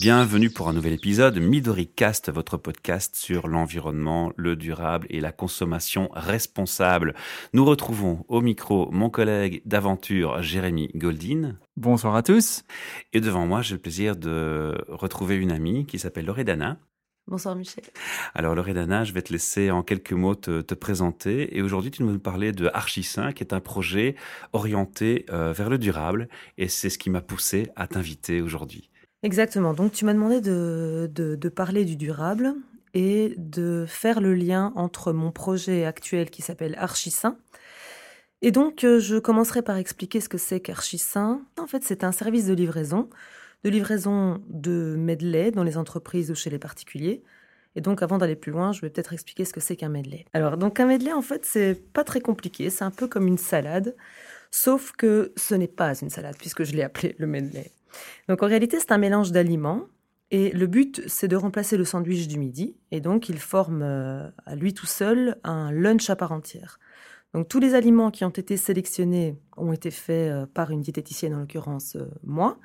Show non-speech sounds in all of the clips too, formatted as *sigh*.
Bienvenue pour un nouvel épisode Midori Cast, votre podcast sur l'environnement, le durable et la consommation responsable. Nous retrouvons au micro mon collègue d'aventure Jérémy Goldin. Bonsoir à tous. Et devant moi, j'ai le plaisir de retrouver une amie qui s'appelle Loredana. Bonsoir Michel. Alors Loredana, je vais te laisser en quelques mots te, présenter. Et aujourd'hui, tu nous parler de Archi5, qui est un projet orienté euh, vers le durable. Et c'est ce qui m'a poussé à t'inviter aujourd'hui. Exactement. Donc tu m'as demandé de, parler du durable et de faire le lien entre mon projet actuel qui s'appelle Archisain. Et donc euh, je commencerai par expliquer ce que c'est qu'Archisain. En fait, c'est un service de livraison de livraison de medley dans les entreprises ou chez les particuliers. Et donc, avant d'aller plus loin, je vais peut-être expliquer ce que c'est qu'un medley. Alors, donc un medley, en fait, c'est pas très compliqué. C'est un peu comme une salade, sauf que ce n'est pas une salade puisque je l'ai appelé le medley. Donc, en réalité, c'est un mélange d'aliments. Et le but, c'est de remplacer le sandwich du midi. Et donc, il forme euh, à lui tout seul un lunch à part entière. Donc, tous les aliments qui ont été sélectionnés ont été faits euh, par une diététicienne, en l'occurrence euh, moi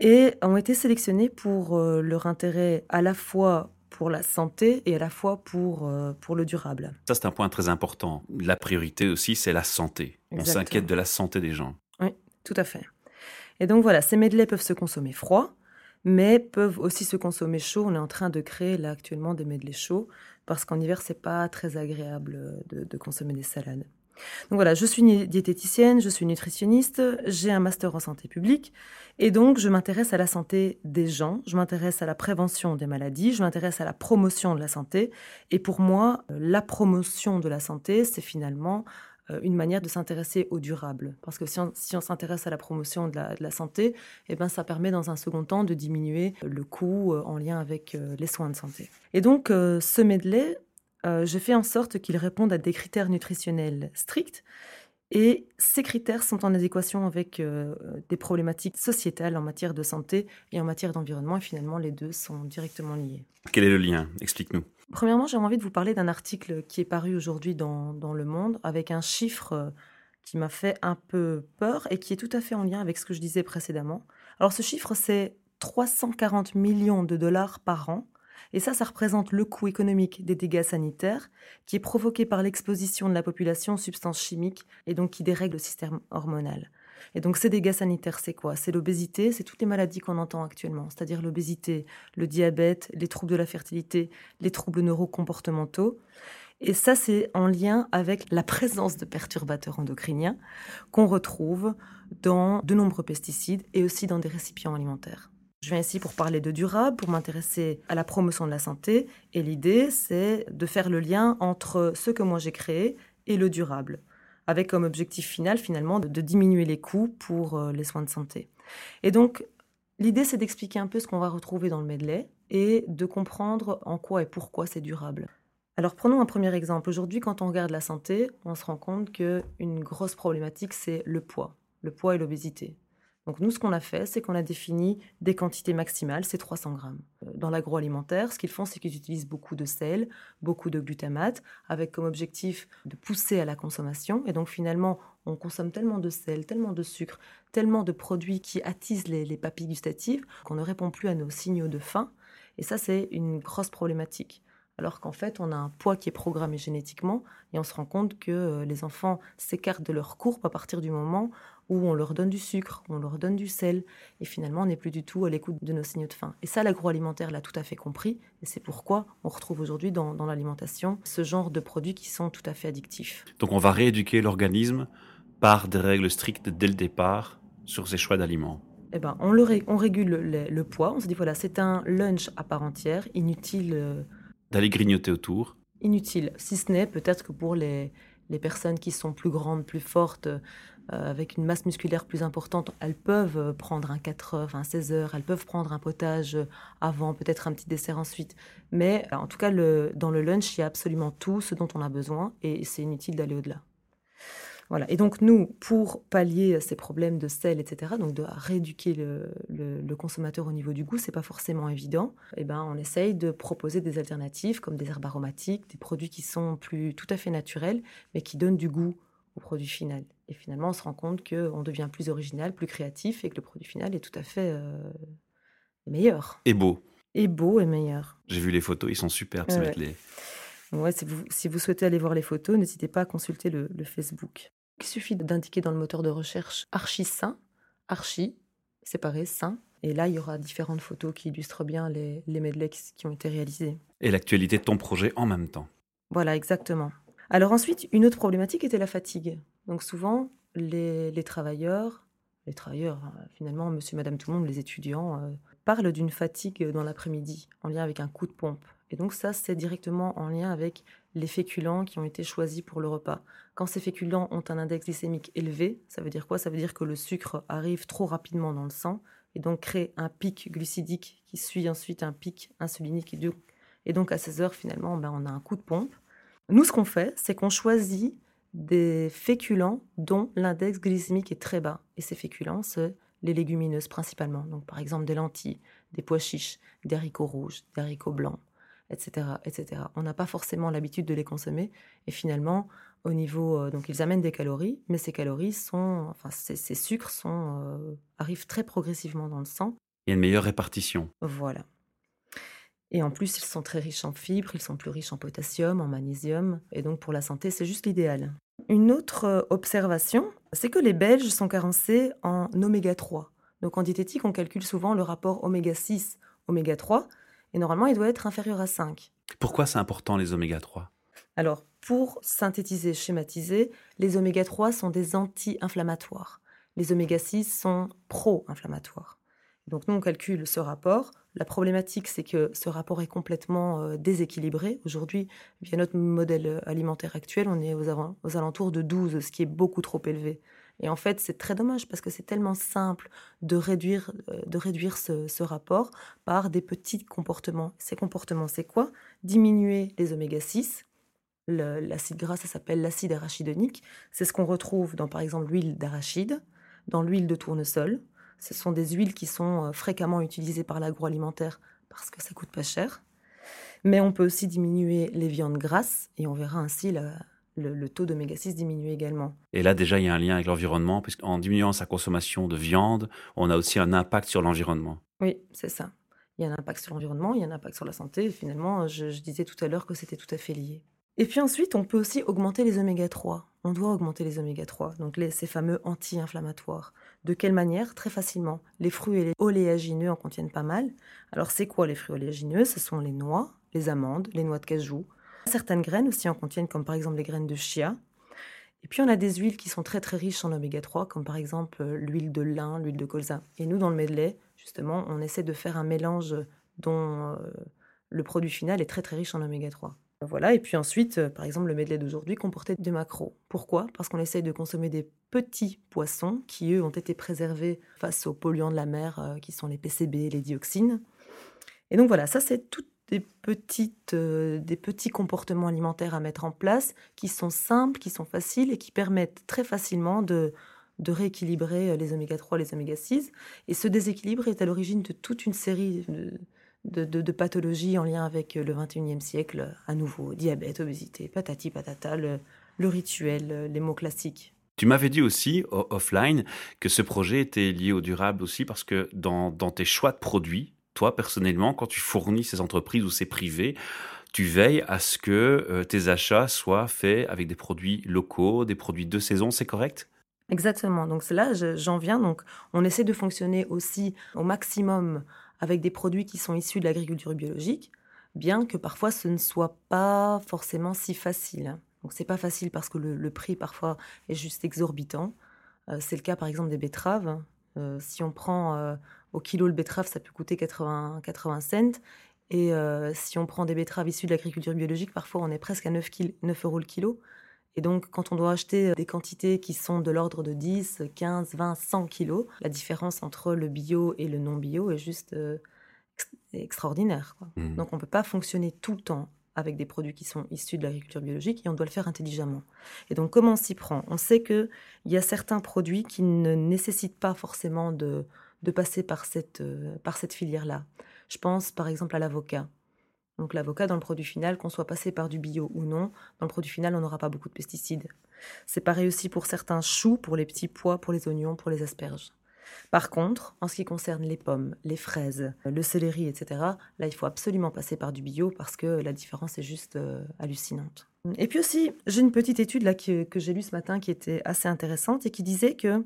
et ont été sélectionnés pour leur intérêt à la fois pour la santé et à la fois pour, euh, pour le durable. Ça, c'est un point très important. La priorité aussi, c'est la santé. On s'inquiète de la santé des gens. Oui, tout à fait. Et donc voilà, ces medley peuvent se consommer froid, mais peuvent aussi se consommer chaud. On est en train de créer là actuellement des medley chauds parce qu'en hiver, c'est pas très agréable de, de consommer des salades. Donc voilà, je suis diététicienne, je suis nutritionniste, j'ai un master en santé publique et donc je m'intéresse à la santé des gens, je m'intéresse à la prévention des maladies, je m'intéresse à la promotion de la santé et pour moi, euh, la promotion de la santé, c'est finalement euh, une manière de s'intéresser au durable. Parce que si on, s'intéresse à la promotion de la, santé, eh ben, ça permet dans un second temps de diminuer le coût euh, en lien avec les soins de santé. Et donc, ce medley, euh, je fais en sorte qu'ils répondent à des critères nutritionnels stricts. Et ces critères sont en adéquation avec euh, des problématiques sociétales en matière de santé et en matière d'environnement. Et finalement, les deux sont directement liés. Quel est le lien? Explique-nous. Premièrement, j'ai envie de vous parler d'un article qui est paru aujourd'hui dans, dans, Le Monde avec un chiffre euh, qui m'a fait un peu peur et qui est tout à fait en lien avec ce que je disais précédemment. Alors ce chiffre, c'est 340 millions de dollars par an et ça, ça représente le coût économique des dégâts sanitaires qui est provoqué par l'exposition de la population aux substances chimiques et donc qui dérègle le système hormonal. Et donc ces dégâts sanitaires, c'est quoi? C'est l'obésité, c'est toutes les maladies qu'on entend actuellement, c'est-à-dire l'obésité, le diabète, les troubles de la fertilité, les troubles neurocomportementaux. Et ça, c'est en lien avec la présence de perturbateurs endocriniens qu'on retrouve dans de nombreux pesticides et aussi dans des récipients alimentaires. Je viens ici pour parler de durable, pour m'intéresser à la promotion de la santé. Et l'idée, c'est de faire le lien entre ce que moi j'ai créé et le durable, avec comme objectif final, finalement, de, diminuer les coûts pour euh, les soins de santé. Et donc, l'idée, c'est d'expliquer un peu ce qu'on va retrouver dans le medley et de comprendre en quoi et pourquoi c'est durable. Alors prenons un premier exemple. Aujourd'hui, quand on regarde la santé, on se rend compte qu'une grosse problématique, c'est le poids, le poids et l'obésité. Donc nous, ce qu'on a fait, c'est qu'on a défini des quantités maximales, c'est 300 grammes. Euh, dans l'agroalimentaire, ce qu'ils font, c'est qu'ils utilisent beaucoup de sel, beaucoup de glutamate, avec comme objectif de pousser à la consommation. Et donc finalement, on consomme tellement de sel, tellement de sucre, tellement de produits qui attisent les, les papilles gustatives qu'on ne répond plus à nos signaux de faim. Et ça, c'est une grosse problématique alors qu'en fait, on a un poids qui est programmé génétiquement et on se rend compte que euh, les enfants s'écartent de leur courbe à partir du moment où on leur donne du sucre, on leur donne du sel, et finalement on n'est plus du tout à l'écoute de nos signaux de faim. Et ça, l'agroalimentaire l'a tout à fait compris, et c'est pourquoi on retrouve aujourd'hui dans, l'alimentation ce genre de produits qui sont tout à fait addictifs. Donc on va rééduquer l'organisme par des règles strictes dès le départ sur ses choix d'aliments. Eh ben, on, le on régule le, poids, on se dit voilà, c'est un lunch à part entière, inutile... Euh, D'aller grignoter autour Inutile, si ce n'est peut-être que pour les, les personnes qui sont plus grandes, plus fortes, avec une masse musculaire plus importante, elles peuvent euh, prendre un 4 heures, un 16 heures, elles peuvent prendre un potage euh, avant, peut-être un petit dessert ensuite. Mais en tout cas, dans le lunch, il y a absolument tout ce dont on a besoin et c'est inutile d'aller au-delà. Voilà. Et donc nous, pour pallier ces problèmes de sel, etc., donc de rééduquer le, le, consommateur au niveau du goût, c'est pas forcément évident. Et eh ben, on essaye de proposer des alternatives comme des herbes aromatiques, des produits qui sont plus tout à fait naturels, mais qui donnent du goût au produit final. Et finalement, on se rend compte qu'on devient plus original, plus créatif et que le produit final est tout à fait, euh, meilleur. Et beau. Et beau et meilleur. J'ai vu les photos, ils sont superbes, Ouais. Ouais, si, vous, si vous souhaitez aller voir les photos, n'hésitez pas à consulter le, le Facebook. Il suffit d'indiquer dans le moteur de recherche archi sain, archi, séparé, sain. Et là, il y aura différentes photos qui illustrent bien les, les medleys qui ont été réalisés. Et l'actualité de ton projet en même temps. Voilà, exactement. Alors ensuite, une autre problématique était la fatigue. Donc souvent, les, les travailleurs, les travailleurs, euh, finalement, monsieur, madame, tout le monde, les étudiants, euh, parlent d'une fatigue dans l'après-midi, en lien avec un coup de pompe. Et donc ça, c'est directement en lien avec les féculents qui ont été choisis pour le repas. Quand ces féculents ont un index glycémique élevé, ça veut dire quoi? Ça veut dire que le sucre arrive trop rapidement dans le sang et donc crée un pic glucidique qui suit ensuite un pic insulinique. Et donc, et donc à 16 heures, finalement, ben, on a un coup de pompe. Nous, ce qu'on fait, c'est qu'on choisit des féculents dont l'index glycémique est très bas. Et ces féculents, c'est les légumineuses principalement. Donc par exemple des lentilles, des pois chiches, des haricots rouges, des haricots blancs, etc. etc. On n'a pas forcément l'habitude de les consommer. Et finalement, au niveau... euh, donc ils amènent des calories, mais ces calories sont... Enfin, ces, ces sucres sont, euh, arrivent très progressivement dans le sang. Il y a une meilleure répartition. Voilà. Et en plus, ils sont très riches en fibres, ils sont plus riches en potassium, en magnésium, et donc pour la santé, c'est juste l'idéal. Une autre euh, observation, c'est que les Belges sont carencés en oméga 3. Donc en diététique, on calcule souvent le rapport oméga 6, oméga 3, et normalement, il doit être inférieur à 5. Pourquoi c'est important les oméga 3 Alors, pour synthétiser, schématiser, les oméga 3 sont des anti-inflammatoires. Les oméga 6 sont pro-inflammatoires. Donc nous, on calcule ce rapport. La problématique, c'est que ce rapport est complètement euh, déséquilibré. Aujourd'hui, via notre modèle alimentaire actuel, on est aux, alentours de 12, ce qui est beaucoup trop élevé. Et en fait, c'est très dommage parce que c'est tellement simple de réduire, euh, ce, ce rapport par des petits comportements. Ces comportements, c'est quoi? Diminuer les oméga 6. Le- L'acide gras, ça s'appelle l'acide arachidonique. C'est ce qu'on retrouve dans, par exemple, l'huile d'arachide, dans l'huile de tournesol. Ce sont des huiles qui sont euh, fréquemment utilisées par l'agroalimentaire parce que ça coûte pas cher. Mais on peut aussi diminuer les viandes grasses et on verra ainsi la- le, le taux d'oméga 6 diminuer également. Et là, déjà, il y a un lien avec l'environnement, puisqu'en diminuant sa consommation de viande, on a aussi un impact sur l'environnement. Oui, c'est ça. Il y a un impact sur l'environnement, il y a un impact sur la santé. Et finalement, je, je disais tout à l'heure que c'était tout à fait lié. Et puis ensuite, on peut aussi augmenter les oméga 3. On doit augmenter les oméga 3, donc ces fameux anti-inflammatoires. De quelle manière? Très facilement. Les fruits et les oléagineux en contiennent pas mal. Alors c'est quoi les fruits oléagineux? Ce sont les noix, les amandes, les noix de cajou. Certaines graines aussi en contiennent, comme par exemple les graines de chia. Et puis on a des huiles qui sont très très riches en oméga 3, comme par exemple euh, l'huile de lin, l'huile de colza. Et nous, dans le medley, justement, on essaie de faire un mélange dont euh, le produit final est très très riche en oméga 3. Voilà, et puis ensuite, euh, par exemple, le medley d'aujourd'hui comportait des macros. Pourquoi? Parce qu'on essaye de consommer des petits poissons qui, eux, ont été préservés face aux polluants de la mer, euh, qui sont les PCB, les dioxines. Et donc voilà, ça c'est toutes des, petites, euh, des petits comportements alimentaires à mettre en place qui sont simples, qui sont faciles et qui permettent très facilement de, de rééquilibrer les oméga 3, les oméga 6. Et ce déséquilibre est à l'origine de toute une série de, de, de- de pathologies en lien avec euh, le 21e siècle, à nouveau, diabète, obésité, patati patata, le, le rituel, euh, les mots classiques. Tu m'avais dit aussi, offline, que ce projet était lié au durable aussi parce que dans, dans tes choix de produits, toi personnellement, quand tu fournis ces entreprises ou ces privés, tu veilles à ce que euh, tes achats soient faits avec des produits locaux, des produits de saison, c'est correct? Exactement. Donc là, je- j'en viens. Donc on essaie de fonctionner aussi au maximum avec des produits qui sont issus de l'agriculture biologique, bien que parfois ce ne soit pas forcément si facile. Donc c'est pas facile parce que le, prix parfois est juste exorbitant. Euh, c'est le cas par exemple des betteraves. Euh, si on prend euh, au kilo le betterave, ça peut coûter 80, 80 cents. Et si on prend des betteraves issues de l'agriculture biologique, parfois on est presque à 9, kil- 9 euros le kilo. Et donc, quand on doit acheter des quantités qui sont de l'ordre de 10, 15, 20, 100 kilos, la différence entre le bio et le non bio est juste euh, ex- extraordinaire. quoi. Mhm. Donc, on ne peut pas fonctionner tout le temps avec des produits qui sont issus de l'agriculture biologique et on doit le faire intelligemment. Et donc, comment on s'y prend? On sait qu'il y a certains produits qui ne nécessitent pas forcément de, de passer par cette, euh, par cette filière-là. Je pense par exemple à l'avocat. Donc l'avocat, dans le produit final, qu'on soit passé par du bio ou non, dans le produit final, on n'aura pas beaucoup de pesticides. C'est pareil aussi pour certains choux, pour les petits pois, pour les oignons, pour les asperges. Par contre, en ce qui concerne les pommes, les fraises, le céleri, etc., là, il faut absolument passer par du bio parce que la différence est juste euh, hallucinante. Et puis aussi, j'ai une petite étude là que, j'ai lue ce matin qui était assez intéressante et qui disait que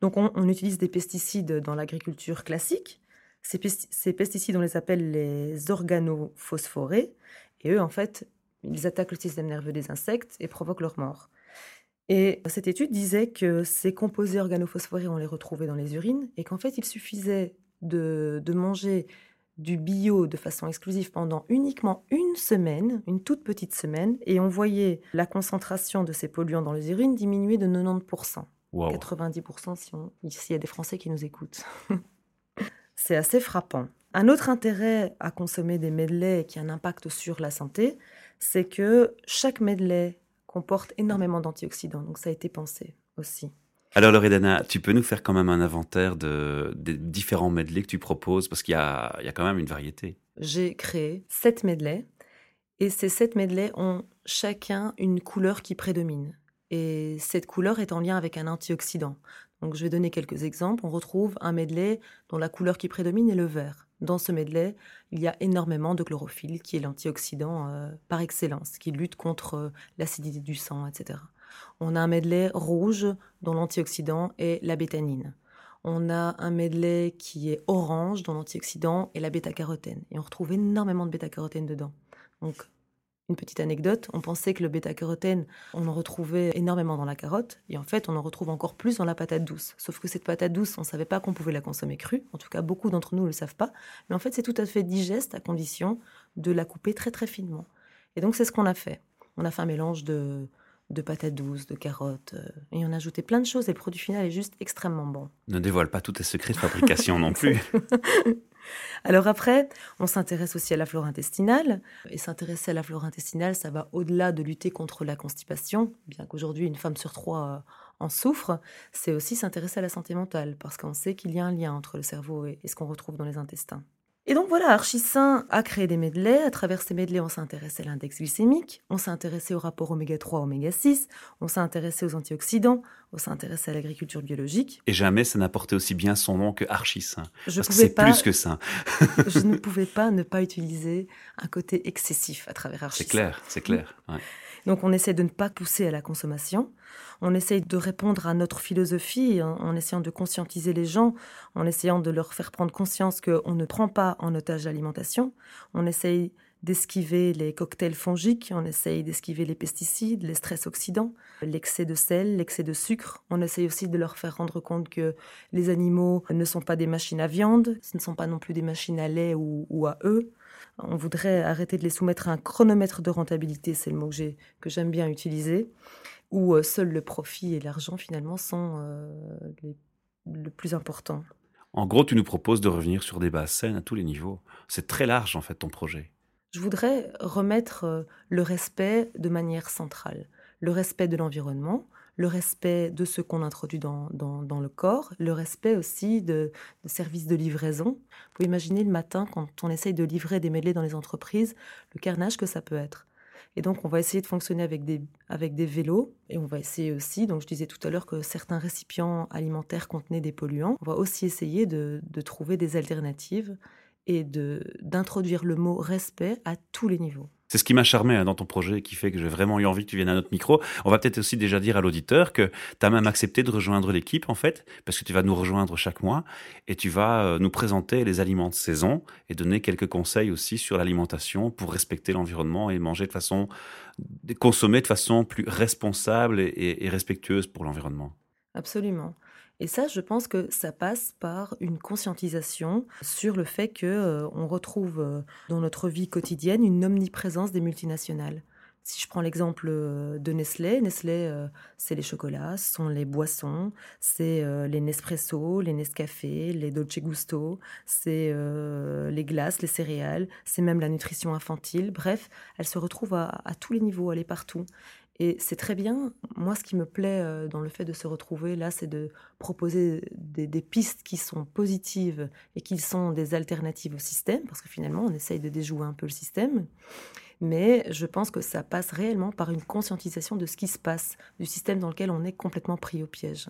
donc on, utilise des pesticides dans l'agriculture classique. Ces, pesticides, on les appelle les organophosphorés. Et eux, en fait, ils attaquent le système nerveux des insectes et provoquent leur mort. Et cette étude disait que ces composés organophosphorés, on les retrouvait dans les urines et qu'en fait, il suffisait de, de, manger du bio de façon exclusive pendant uniquement une semaine, une toute petite semaine, et on voyait la concentration de ces polluants dans les urines diminuer de 90%. 90% si on, s'il y a des Français qui nous écoutent. *laughs* C'est assez frappant. Un autre intérêt à consommer des medley qui a un impact sur la santé, c'est que chaque medley comporte énormément d'antioxydants. Donc ça a été pensé aussi. Alors Loredana, tu peux nous faire quand même un inventaire de, des différents medley que tu proposes? Parce qu'il y a, il y a quand même une variété. J'ai créé sept medley et ces sept medley ont chacun une couleur qui prédomine. Et cette couleur est en lien avec un antioxydant. Je vais donner quelques exemples. On retrouve un medley dont la couleur qui prédomine est le vert. Dans ce medley, il y a énormément de chlorophylle, qui est l'antioxydant euh, par excellence, qui lutte contre euh, l'acidité du sang, etc. On a un medley rouge dont l'antioxydant est la bétanine. On a un medley qui est orange dont l'antioxydant est la bêta-carotène. Et on retrouve énormément de bêta-carotène dedans. Donc une petite anecdote, on pensait que le bêta-carotène, on en retrouvait énormément dans la carotte, et en fait, on en retrouve encore plus dans la patate douce. Sauf que cette patate douce, on ne savait pas qu'on pouvait la consommer crue, en tout cas, beaucoup d'entre nous ne le savent pas, mais en fait, c'est tout à fait digeste à condition de la couper très très finement. Et donc, c'est ce qu'on a fait. On a fait un mélange de, de patates douces, de carottes, euh, et on a ajouté plein de choses, et le produit final est juste extrêmement bon. Ne dévoile pas tous tes secrets de fabrication non *laughs* plus. *laughs* Alors après, on s'intéresse aussi à la flore intestinale. Et s'intéresser à la flore intestinale, ça va au-delà de lutter contre la constipation, bien qu'aujourd'hui une femme sur trois euh, en souffre. C'est aussi s'intéresser à la santé mentale, parce qu'on sait qu'il y a un lien entre le cerveau et ce qu'on retrouve dans les intestins. Et donc voilà, Archisain a créé des medleys. À travers ces medleys, on s'est intéressé à l'index glycémique, on s'est intéressé au rapport oméga 3, oméga 6, on s'est intéressé aux antioxydants, on s'est intéressé à l'agriculture biologique. Et jamais ça n'a porté aussi bien son nom que Archisain. Je parce que c'est plus que ça. *laughs* je ne *laughs* pouvais pas ne pas utiliser un côté excessif à travers Archisain. C'est clair, c'est clair. Donc on essaie de ne pas pousser à la consommation. On essaye de répondre à notre philosophie en, essayant de conscientiser les gens, en essayant de leur faire prendre conscience qu'on ne prend pas en otage l'alimentation. On essaye d'esquiver les cocktails fongiques, on essaye d'esquiver les pesticides, les stress oxydants, l'excès de sel, l'excès de sucre. On essaye aussi de leur faire rendre compte que les animaux ne sont pas des machines à viande, ce ne sont pas non plus des machines à lait ou, à œufs. On voudrait arrêter de les soumettre à un chronomètre de rentabilité, c'est le mot que, j'aime bien utiliser, où euh, seul le profit et l'argent finalement sont euh, le plus important. En gros, tu nous proposes de revenir sur des bases saines à tous les niveaux. C'est très large en fait ton projet. Je voudrais remettre euh, le respect de manière centrale. Le respect de l'environnement, le respect de ce qu'on introduit dans, le corps, le respect aussi de, services de livraison. Vous pouvez imaginer le matin, quand on essaye de livrer des mêlées dans les entreprises, le carnage que ça peut être. Et donc, on va essayer de fonctionner avec des, vélos. Et on va essayer aussi, donc je disais tout à l'heure que certains récipients alimentaires contenaient des polluants. On va aussi essayer de trouver des alternatives et d'introduire le mot respect à tous les niveaux. C'est ce qui m'a charmé hein, dans ton projet et qui fait que j'ai vraiment eu envie que tu viennes à notre micro. On va peut-être aussi déjà dire à l'auditeur que tu as même accepté de rejoindre l'équipe en fait, parce que tu vas nous rejoindre chaque mois et tu vas euh, nous présenter les aliments de saison et donner quelques conseils aussi sur l'alimentation pour respecter l'environnement et manger de façon, consommer de façon plus responsable et respectueuse pour l'environnement. Absolument. Et ça, je pense que ça passe par une conscientisation sur le fait que euh, on retrouve euh, dans notre vie quotidienne une omniprésence des multinationales. Si je prends l'exemple euh, de Nestlé, Nestlé, c'est les chocolats, ce sont les boissons, c'est les Nespresso, les Nescafé, les Dolce Gusto, c'est les glaces, les céréales, c'est même la nutrition infantile. Bref, elle se retrouve à, à tous les niveaux, elle est partout. Et c'est très bien. Moi, ce qui me plaît euh, dans le fait de se retrouver là, c'est de proposer des, pistes qui sont positives et qui sont des alternatives au système, parce que finalement, on essaye de déjouer un peu le système. Mais je pense que ça passe réellement par une conscientisation de ce qui se passe, du système dans lequel on est complètement pris au piège.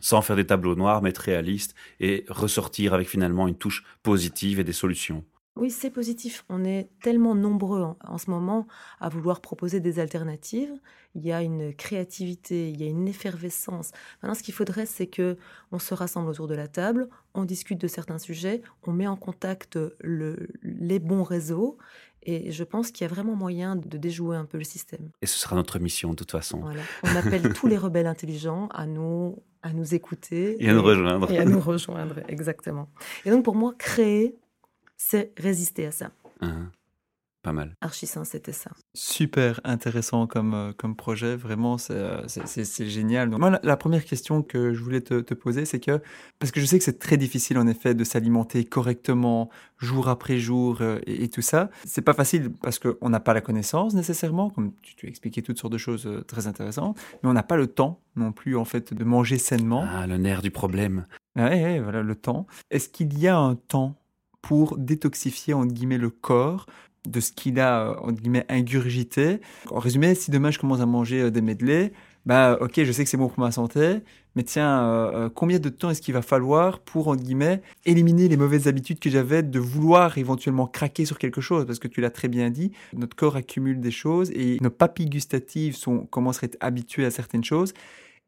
Sans faire des tableaux noirs, mais être réaliste et ressortir avec finalement une touche positive et des solutions. Oui, c'est positif. On est tellement nombreux en, ce moment à vouloir proposer des alternatives. Il y a une créativité, il y a une effervescence. Maintenant, ce qu'il faudrait, c'est que on se rassemble autour de la table, on discute de certains sujets, on met en contact les bons réseaux. Et je pense qu'il y a vraiment moyen de déjouer un peu le système. Et ce sera notre mission de toute façon. On appelle tous les rebelles intelligents à nous, à nous écouter. Et à nous rejoindre. Et à nous rejoindre, exactement. Et donc pour moi, créer, c'est résister à ça. Hein, pas mal. Archisin, c'était ça. Super intéressant comme, euh, comme projet, vraiment, c'est euh, génial. moi, la, première question que je voulais te, poser, c'est que, parce que je sais que c'est très difficile en effet de s'alimenter correctement, jour après jour euh, et, tout ça, c'est pas facile parce qu'on n'a pas la connaissance nécessairement, comme tu, tu as expliqué toutes sortes de choses très intéressantes, mais on n'a pas le temps non plus en fait de manger sainement. Ah, le nerf du problème. Oui, voilà, le temps. Est-ce qu'il y a un temps pour détoxifier entre guillemets le corps de ce qu'il a entre guillemets ingurgité. En résumé, si demain je commence à manger euh, des medley, bah ok, je sais que c'est bon pour ma santé, mais tiens, euh, euh, combien de temps est-ce qu'il va falloir pour entre guillemets éliminer les mauvaises habitudes que j'avais de vouloir éventuellement craquer sur quelque chose? Parce que tu l'as très bien dit, notre corps accumule des choses et nos papilles gustatives sont commenceraient à être habituées à certaines choses.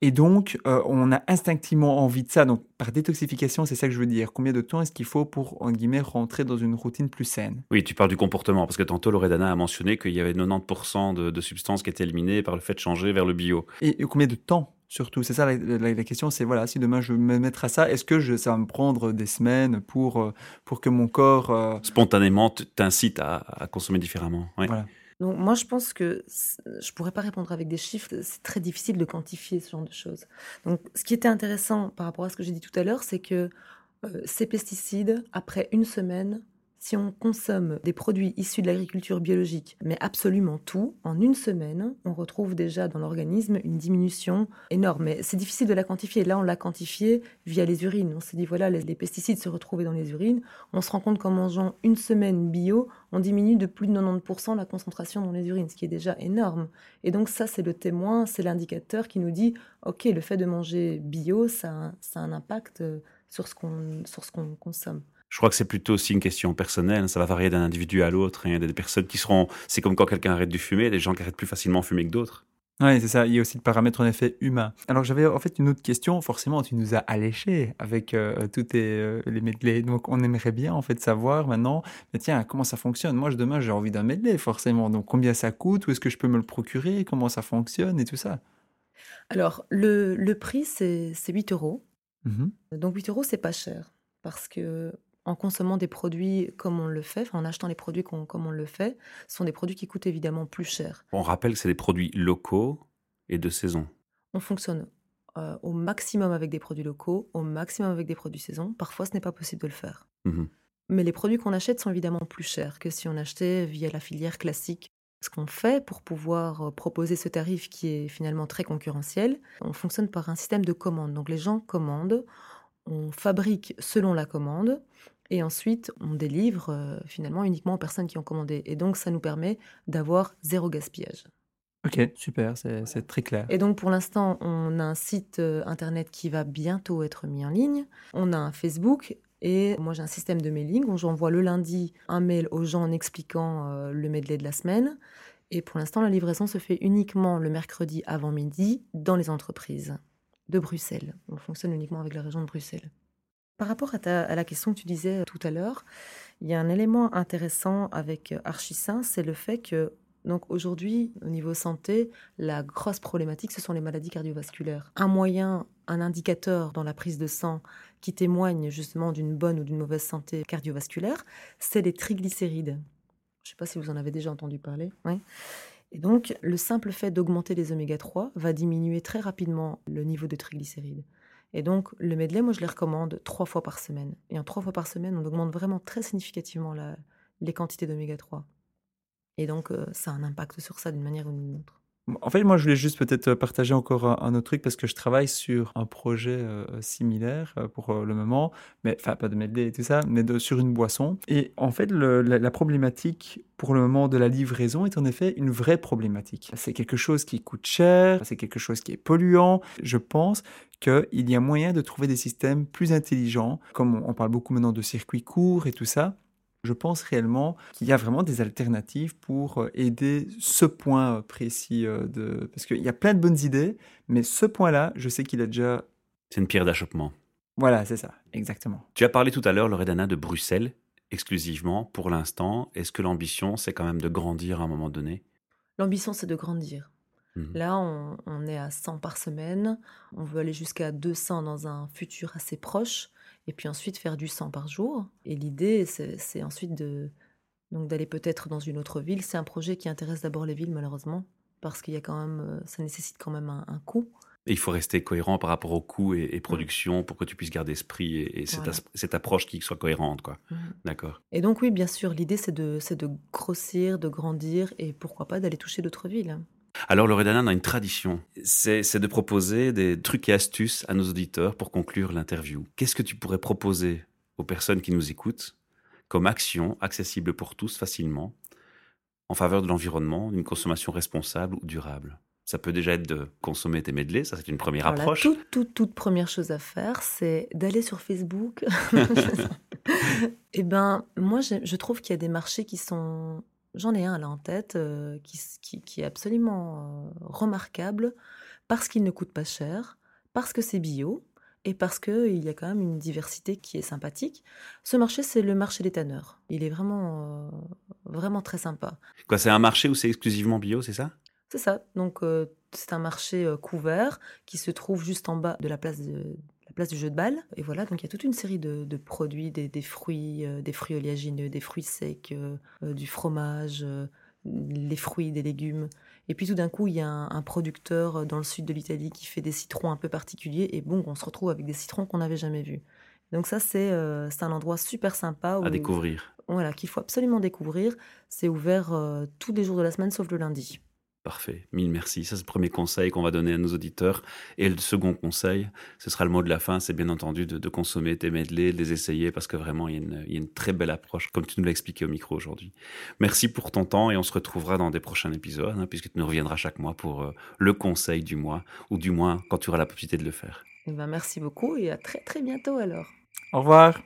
Et donc, euh, on a instinctivement envie de ça. Donc, par détoxification, c'est ça que je veux dire. Combien de temps est-ce qu'il faut pour, en guillemets, rentrer dans une routine plus saine? Oui, tu parles du comportement, parce que tantôt, Loredana a mentionné qu'il y avait 90% de, substances qui étaient éliminées par le fait de changer vers le bio. Et, combien de temps surtout? C'est ça la, question, c'est voilà, si demain je me mettre à ça, est-ce que je, ça va me prendre des semaines pour, euh, pour que mon corps... Euh, Spontanément t'incite à, à, consommer différemment. Voilà. Donc moi, je pense que je pourrais pas répondre avec des chiffres. C'est très difficile de quantifier ce genre de choses. Donc, ce qui était intéressant par rapport à ce que j'ai dit tout à l'heure, c'est que euh, ces pesticides, après une semaine, si on consomme des produits issus de l'agriculture biologique, mais absolument tout, en une semaine, on retrouve déjà dans l'organisme une diminution énorme. Mais c'est difficile de la quantifier. Là, on l'a quantifié via les urines. On s'est dit, voilà, les, pesticides se retrouvaient dans les urines. On se rend compte qu'en mangeant une semaine bio, on diminue de plus de 90% la concentration dans les urines, ce qui est déjà énorme. Et donc ça, c'est le témoin, c'est l'indicateur qui nous dit, OK, le fait de manger bio, ça, ça a un impact sur ce qu'on consomme. Je crois que c'est plutôt aussi une question personnelle. Ça va varier d'un individu à l'autre. Il y a des personnes qui seront. C'est comme quand quelqu'un arrête de fumer, des gens qui arrêtent plus facilement de fumer que d'autres. Oui, c'est ça. Il y a aussi le paramètre en effet humain. Alors j'avais en fait une autre question. Forcément, tu nous as alléché avec euh, tous euh, les medley. Donc on aimerait bien en fait savoir maintenant. Mais tiens, comment ça fonctionne? Moi, demain, j'ai envie d'un medley forcément. Donc combien ça coûte? Où est-ce que je peux me le procurer? Comment ça fonctionne? Et tout ça Alors le, le prix c'est 8 euros. Mmh Donc 8 euros, c'est pas cher parce que en consommant des produits comme on le fait, en achetant les produits comme on le fait, ce sont des produits qui coûtent évidemment plus cher. On rappelle que c'est des produits locaux et de saison. On fonctionne euh, au maximum avec des produits locaux, au maximum avec des produits saison. Parfois, ce n'est pas possible de le faire. Mmh Mais les produits qu'on achète sont évidemment plus chers que si on achetait via la filière classique. Ce qu'on fait pour pouvoir euh, proposer ce tarif qui est finalement très concurrentiel, on fonctionne par un système de commande. Donc les gens commandent, on fabrique selon la commande et ensuite on délivre euh, finalement uniquement aux personnes qui ont commandé. Et donc ça nous permet d'avoir zéro gaspillage. Ok, super, c'est très clair. Et donc pour l'instant, on a un site euh, internet qui va bientôt être mis en ligne. On a un Facebook et moi j'ai un système de mailing où j'envoie le lundi un mail aux gens en expliquant euh, le medley de la semaine. Et pour l'instant, la livraison se fait uniquement le mercredi avant midi dans les entreprises de Bruxelles. On fonctionne uniquement avec la région de Bruxelles. Par rapport à, la question que tu disais tout à l'heure, il y a un élément intéressant avec Archisin, c'est le fait que donc aujourd'hui, au niveau santé, la grosse problématique, ce sont les maladies cardiovasculaires. Un moyen, un indicateur dans la prise de sang qui témoigne justement d'une bonne ou d'une mauvaise santé cardiovasculaire, c'est les triglycérides. Je ne sais pas si vous en avez déjà entendu parler. Oui. Et donc, le simple fait d'augmenter les oméga 3 va diminuer très rapidement le niveau de triglycérides. Et donc, le medley, moi, je les recommande trois fois par semaine. Et en trois fois par semaine, on augmente vraiment très significativement les quantités d'oméga 3. Et donc, euh, ça a un impact sur ça d'une manière ou d'une autre. En fait, moi, je voulais juste peut-être partager encore un, autre truc parce que je travaille sur un projet euh, similaire euh, pour euh, le moment, mais enfin pas de medley et tout ça, mais sur une boisson. Et en fait, la, problématique pour le moment de la livraison est en effet une vraie problématique. C'est quelque chose qui coûte cher, c'est quelque chose qui est polluant. Je pense qu'il y a moyen de trouver des systèmes plus intelligents, comme on parle beaucoup maintenant de circuits courts et tout ça, je pense réellement qu'il y a vraiment des alternatives pour euh, aider ce point euh, précis euh, de... Parce qu'il y a plein de bonnes idées, mais ce point-là, je sais qu'il a déjà... C'est une pierre d'achoppement. Voilà, c'est ça, exactement. Tu as parlé tout à l'heure, Loredana, de Bruxelles, exclusivement, pour l'instant. Est-ce que l'ambition, c'est quand même de grandir à un moment donné? L'ambition, c'est de grandir. Mmh. Là, on, on, est à 100 par semaine. On veut aller jusqu'à 200 dans un futur assez proche et puis ensuite faire du 100 par jour. Et l'idée, c'est ensuite de donc d'aller peut-être dans une autre ville. C'est un projet qui intéresse d'abord les villes, malheureusement, parce qu'il y a quand même, euh, ça nécessite quand même un, un coût. Et il faut rester cohérent par rapport au coût et, et production mmh. pour que tu puisses garder esprit et, et voilà. cette, cette, approche qui soit cohérente. quoi. Mmh. D'accord. Et donc oui, bien sûr, l'idée c'est de, de grossir, de grandir et pourquoi pas d'aller toucher d'autres villes. Alors, Loredana, a une tradition. C'est de proposer des trucs et astuces à nos auditeurs pour conclure l'interview. Qu'est-ce que tu pourrais proposer aux personnes qui nous écoutent comme action accessible pour tous facilement en faveur de l'environnement, d'une consommation responsable ou durable? Ça peut déjà être de consommer tes medley, ça c'est une première approche. La toute, toute, toute première chose à faire, c'est d'aller sur Facebook. *laughs* Eh ben, moi, je trouve qu'il y a des marchés qui sont J'en ai un là en tête euh, qui, qui, qui, est absolument euh, remarquable parce qu'il ne coûte pas cher, parce que c'est bio et parce qu'il y a quand même une diversité qui est sympathique. Ce marché, c'est le marché des tanneurs. Il est vraiment, euh, vraiment très sympa. Quoi, c'est un marché où c'est exclusivement bio, c'est ça? C'est ça. Donc, c'est un marché couvert qui se trouve juste en bas de la place de, la place du jeu de balle. Et voilà, donc il y a toute une série de, de produits, des, des fruits, euh, des fruits oléagineux, des fruits secs, euh, euh du fromage, les fruits, des légumes. Et puis tout d'un coup, il y a un, un, producteur dans le sud de l'Italie qui fait des citrons un peu particuliers. Et bon, on se retrouve avec des citrons qu'on n'avait jamais vus. Donc ça, c'est euh, un endroit super sympa. Où, à découvrir. Voilà, qu'il faut absolument découvrir. C'est ouvert euh, tous les jours de la semaine, sauf le lundi. Parfait, mille merci. Ça, c'est le premier conseil qu'on va donner à nos auditeurs. Et le second conseil, ce sera le mot de la fin, c'est bien entendu de, de, consommer tes medley, de les essayer, parce que vraiment, il y, a une, il y a une très belle approche, comme tu nous l'as expliqué au micro aujourd'hui. Merci pour ton temps et on se retrouvera dans des prochains épisodes, hein, puisque tu nous reviendras chaque mois pour euh, le conseil du mois, ou du moins quand tu auras la possibilité de le faire. Eh ben, merci beaucoup et à très très bientôt alors. Au revoir.